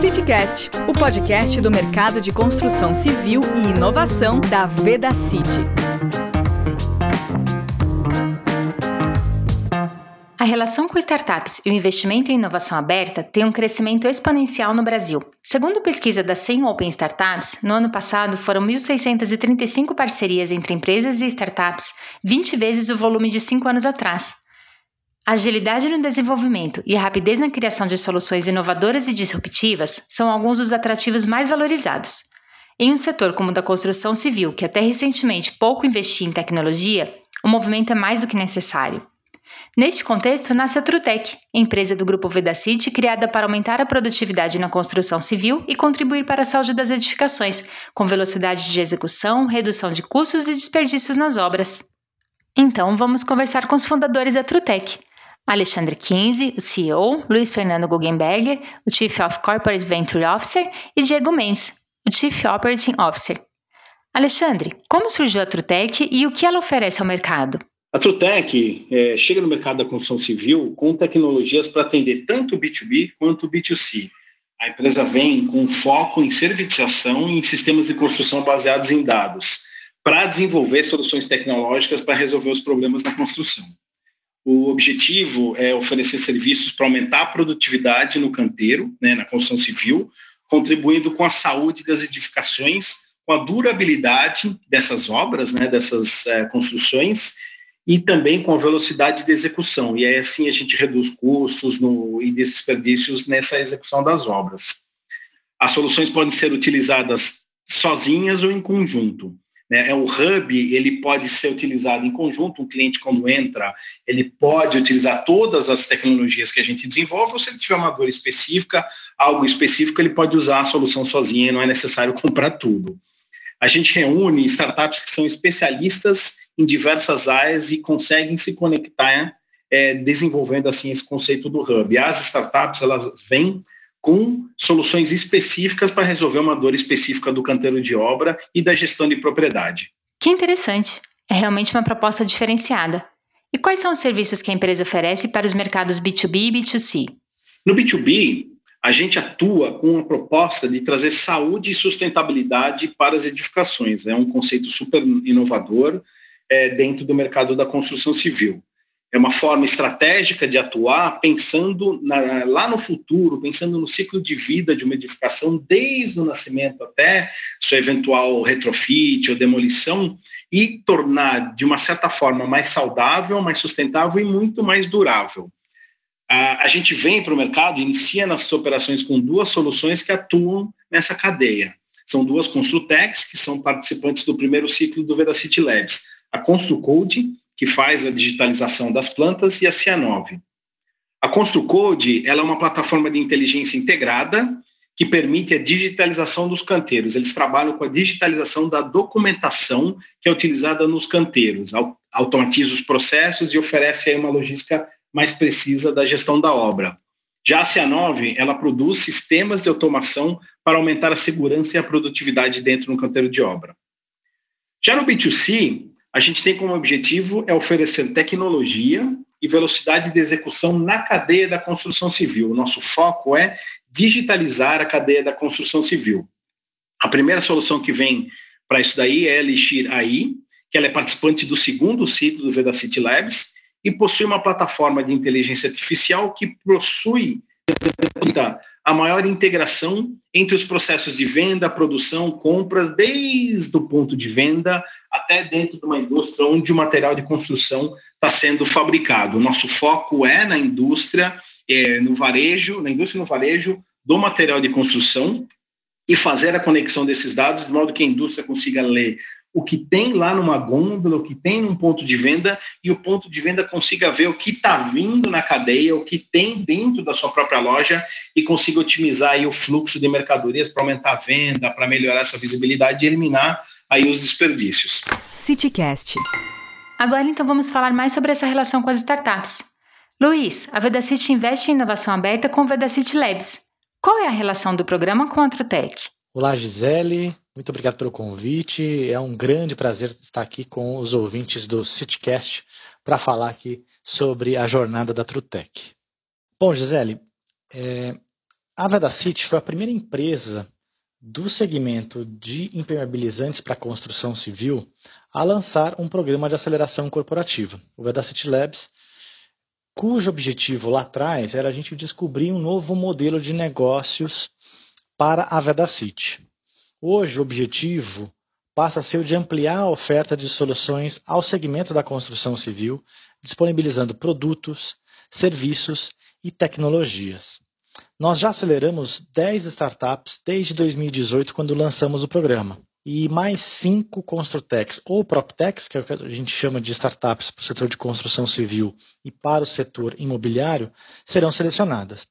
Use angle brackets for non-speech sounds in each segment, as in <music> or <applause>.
CityCast, o podcast do mercado de construção civil e inovação da Veda City. A relação com startups e o investimento em inovação aberta tem um crescimento exponencial no Brasil. Segundo pesquisa da 100 Open Startups, no ano passado foram 1.635 parcerias entre empresas e startups, 20 vezes o volume de 5 anos atrás. Agilidade no desenvolvimento e a rapidez na criação de soluções inovadoras e disruptivas são alguns dos atrativos mais valorizados. Em um setor como o da construção civil, que até recentemente pouco investia em tecnologia, o movimento é mais do que necessário. Neste contexto, nasce a Trutec, empresa do grupo Vedacity criada para aumentar a produtividade na construção civil e contribuir para a saúde das edificações, com velocidade de execução, redução de custos e desperdícios nas obras. Então, vamos conversar com os fundadores da Trutec. Alexandre Kinsey, o CEO, Luiz Fernando Guggenberger, o Chief of Corporate Venture Officer, e Diego Mendes, o Chief Operating Officer. Alexandre, como surgiu a Trutec e o que ela oferece ao mercado? A Trutec é, chega no mercado da construção civil com tecnologias para atender tanto o B2B quanto o B2C. A empresa vem com foco em servitização e em sistemas de construção baseados em dados, para desenvolver soluções tecnológicas para resolver os problemas da construção. O objetivo é oferecer serviços para aumentar a produtividade no canteiro, né, na construção civil, contribuindo com a saúde das edificações, com a durabilidade dessas obras, né, dessas é, construções, e também com a velocidade de execução. E aí, assim, a gente reduz custos no, e desperdícios nessa execução das obras. As soluções podem ser utilizadas sozinhas ou em conjunto. Né? É o hub, ele pode ser utilizado em conjunto. Um cliente, quando entra, ele pode utilizar todas as tecnologias que a gente desenvolve, ou se ele tiver uma dor específica, algo específico, ele pode usar a solução sozinha, não é necessário <laughs> comprar tudo. A gente reúne startups que são especialistas em diversas áreas e conseguem se conectar é, desenvolvendo assim esse conceito do hub. As startups elas vêm com soluções específicas para resolver uma dor específica do canteiro de obra e da gestão de propriedade. Que interessante! É realmente uma proposta diferenciada. E quais são os serviços que a empresa oferece para os mercados B2B e B2C? No B2B, a gente atua com uma proposta de trazer saúde e sustentabilidade para as edificações. É um conceito super inovador é, dentro do mercado da construção civil. É uma forma estratégica de atuar pensando na, lá no futuro, pensando no ciclo de vida de uma edificação, desde o nascimento até sua eventual retrofit ou demolição, e tornar de uma certa forma mais saudável, mais sustentável e muito mais durável. A, gente vem para o mercado, inicia nas operações com duas soluções que atuam nessa cadeia. São duas Construtex, que são participantes do primeiro ciclo do Vedacity Labs. A ConstruCode, que faz a digitalização das plantas, e a Cianove. A ConstruCode ela é uma plataforma de inteligência integrada que permite a digitalização dos canteiros. Eles trabalham com a digitalização da documentação que é utilizada nos canteiros, automatiza os processos e oferece uma logística mais precisa da gestão da obra. Já a Cianove, ela produz sistemas de automação para aumentar a segurança e a produtividade dentro do canteiro de obra. Já no B2C, a gente tem como objetivo é oferecer tecnologia e velocidade de execução na cadeia da construção civil. O nosso foco é digitalizar a cadeia da construção civil. A primeira solução que vem para isso daí é a Elixir AI, que ela é participante do segundo ciclo do Vedacity Labs e possui uma plataforma de inteligência artificial que possui a maior integração entre os processos de venda, produção, compras, desde o ponto de venda até dentro de uma indústria onde o material de construção está sendo fabricado. O nosso foco é na indústria, é, no varejo, na indústria no varejo do material de construção e fazer a conexão desses dados de modo que a indústria consiga ler o que tem lá numa gôndola, o que tem num ponto de venda, e o ponto de venda consiga ver o que está vindo na cadeia, o que tem dentro da sua própria loja e consiga otimizar aí o fluxo de mercadorias para aumentar a venda, para melhorar essa visibilidade e eliminar aí os desperdícios. CityCast. Agora então vamos falar mais sobre essa relação com as startups. Luiz, a Vedacity investe em inovação aberta com o Vedacity Labs. Qual é a relação do programa com a Trutec? Olá, Gisele. Muito obrigado pelo convite. É um grande prazer estar aqui com os ouvintes do CityCast para falar aqui sobre a jornada da Trutec. Bom, Gisele, é, A Vedacity foi a primeira empresa do segmento de impermeabilizantes para construção civil a lançar um programa de aceleração corporativa, o Vedacity Labs, cujo objetivo lá atrás era a gente descobrir um novo modelo de negócios para a Vedacity. Hoje, o objetivo passa a ser o de ampliar a oferta de soluções ao segmento da construção civil, disponibilizando produtos, serviços e tecnologias. Nós já aceleramos 10 startups desde 2018, quando lançamos o programa. E mais cinco Construtex ou PropTechs, que é o que a gente chama de startups para o setor de construção civil e para o setor imobiliário, serão selecionadas.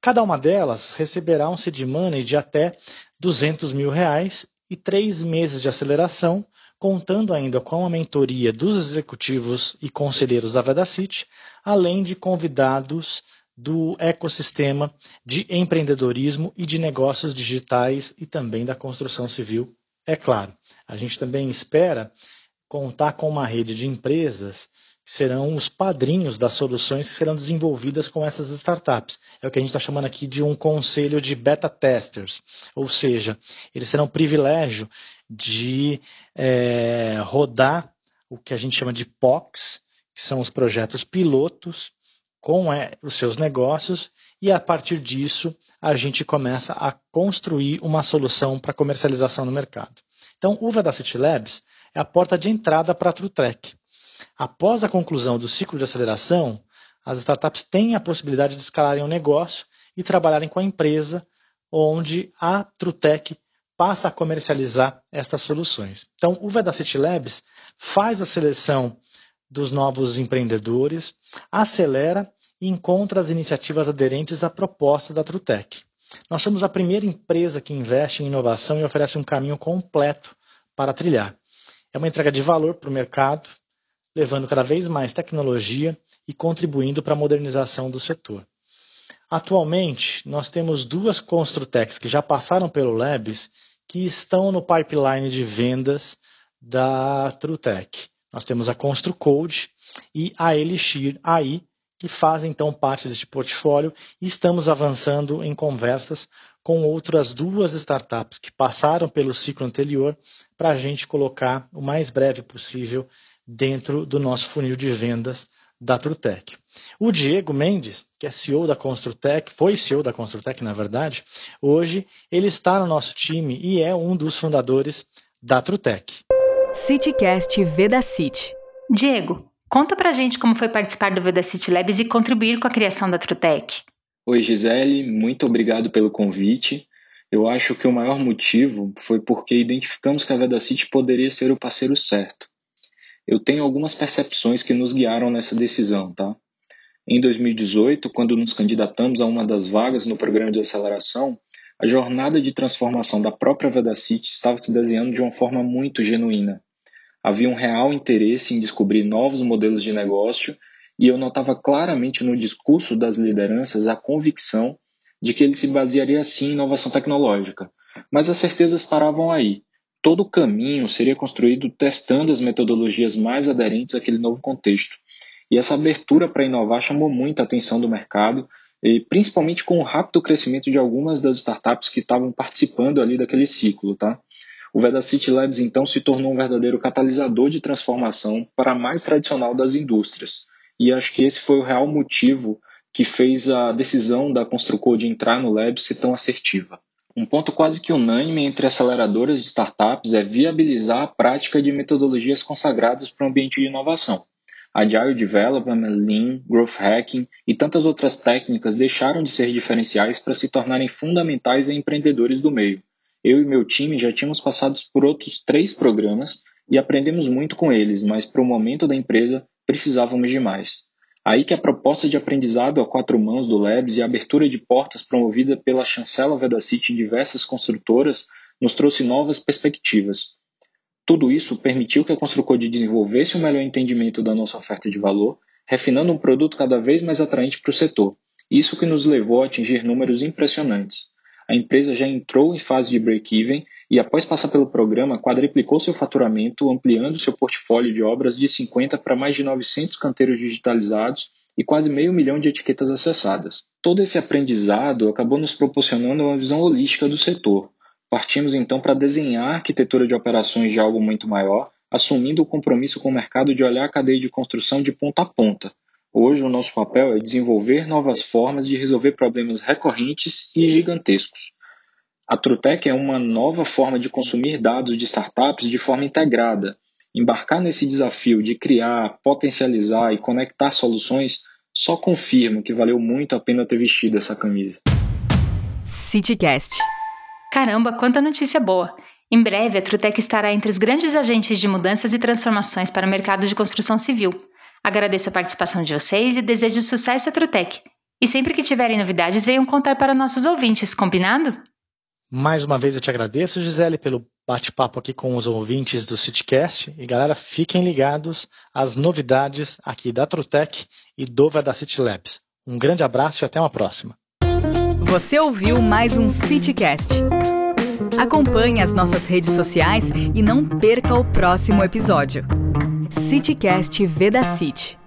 Cada uma delas receberá um seed money de até 200 mil reais e três meses de aceleração, contando ainda com a mentoria dos executivos e conselheiros da Vedacity, além de convidados do ecossistema de empreendedorismo e de negócios digitais e também da construção civil, é claro. A gente também espera contar com uma rede de empresas serão os padrinhos das soluções que serão desenvolvidas com essas startups. É o que a gente está chamando aqui de um conselho de beta testers, ou seja, eles terão o privilégio de é, rodar o que a gente chama de POCs, que são os projetos pilotos, com é, os seus negócios, e a partir disso a gente começa a construir uma solução para comercialização no mercado. Então, o Vedacity Labs é a porta de entrada para a TrueTech. Após a conclusão do ciclo de aceleração, as startups têm a possibilidade de escalarem o negócio e trabalharem com a empresa onde a TrueTech passa a comercializar estas soluções. Então, o Vedacity Labs faz a seleção dos novos empreendedores, acelera e encontra as iniciativas aderentes à proposta da TrueTech. Nós somos a primeira empresa que investe em inovação e oferece um caminho completo para trilhar. É uma entrega de valor para o mercado, levando cada vez mais tecnologia e contribuindo para a modernização do setor. Atualmente, nós temos duas Construtecs que já passaram pelo Labs que estão no pipeline de vendas da TrueTech. Nós temos a ConstruCode e a Elixir AI, que fazem então parte deste portfólio e estamos avançando em conversas com outras duas startups que passaram pelo ciclo anterior para a gente colocar o mais breve possível dentro do nosso funil de vendas da Trutec. O Diego Mendes, que é CEO da Construtec, foi CEO da Construtec, na verdade, hoje ele está no nosso time e é um dos fundadores da Trutec. CityCast Vedacity. Diego, Conta pra gente como foi participar do Vedacity Labs e contribuir com a criação da Trutec. Oi, Gisele, muito obrigado pelo convite. Eu acho que o maior motivo foi porque identificamos que a Vedacity poderia ser o parceiro certo. Eu tenho algumas percepções que nos guiaram nessa decisão, tá? Em 2018, quando nos candidatamos a uma das vagas no programa de aceleração, a jornada de transformação da própria Vedacity estava se desenhando de uma forma muito genuína havia um real interesse em descobrir novos modelos de negócio e eu notava claramente no discurso das lideranças a convicção de que ele se basearia sim em inovação tecnológica. Mas as certezas paravam aí. Todo o caminho seria construído testando as metodologias mais aderentes àquele novo contexto. E essa abertura para inovar chamou muita atenção do mercado, e principalmente com o rápido crescimento de algumas das startups que estavam participando ali daquele ciclo, tá? O Vedacity Labs então se tornou um verdadeiro catalisador de transformação para a mais tradicional das indústrias. E acho que esse foi o real motivo que fez a decisão da Construcode entrar no Lab ser tão assertiva. Um ponto quase que unânime entre aceleradoras de startups é viabilizar a prática de metodologias consagradas para o ambiente de inovação. Agile Development, Lean, Growth Hacking e tantas outras técnicas deixaram de ser diferenciais para se tornarem fundamentais a empreendedores do meio. Eu e meu time já tínhamos passado por outros três programas e aprendemos muito com eles, mas para o momento da empresa precisávamos de mais. Aí que a proposta de aprendizado a quatro mãos do Labs e a abertura de portas promovida pela chancela Vedacity em diversas construtoras nos trouxe novas perspectivas. Tudo isso permitiu que a Construcode desenvolvesse um melhor entendimento da nossa oferta de valor, refinando um produto cada vez mais atraente para o setor. Isso que nos levou a atingir números impressionantes a empresa já entrou em fase de break-even e, após passar pelo programa, quadriplicou seu faturamento, ampliando seu portfólio de obras de 50 para mais de 900 canteiros digitalizados e quase meio milhão de etiquetas acessadas. Todo esse aprendizado acabou nos proporcionando uma visão holística do setor. Partimos então para desenhar a arquitetura de operações de algo muito maior, assumindo o compromisso com o mercado de olhar a cadeia de construção de ponta a ponta. Hoje, o nosso papel é desenvolver novas formas de resolver problemas recorrentes e gigantescos. A Trutec é uma nova forma de consumir dados de startups de forma integrada. Embarcar nesse desafio de criar, potencializar e conectar soluções só confirma que valeu muito a pena ter vestido essa camisa. CityCast. Caramba, quanta notícia boa! Em breve, a Trutec estará entre os grandes agentes de mudanças e transformações para o mercado de construção civil. Agradeço a participação de vocês e desejo sucesso à Trutec. E sempre que tiverem novidades, venham contar para nossos ouvintes, combinado? Mais uma vez eu te agradeço, Gisele, pelo bate-papo aqui com os ouvintes do CityCast. E galera, fiquem ligados às novidades aqui da Trutec e do City Labs. Um grande abraço e até uma próxima. Você ouviu mais um CityCast. Acompanhe as nossas redes sociais e não perca o próximo episódio. CityCast City.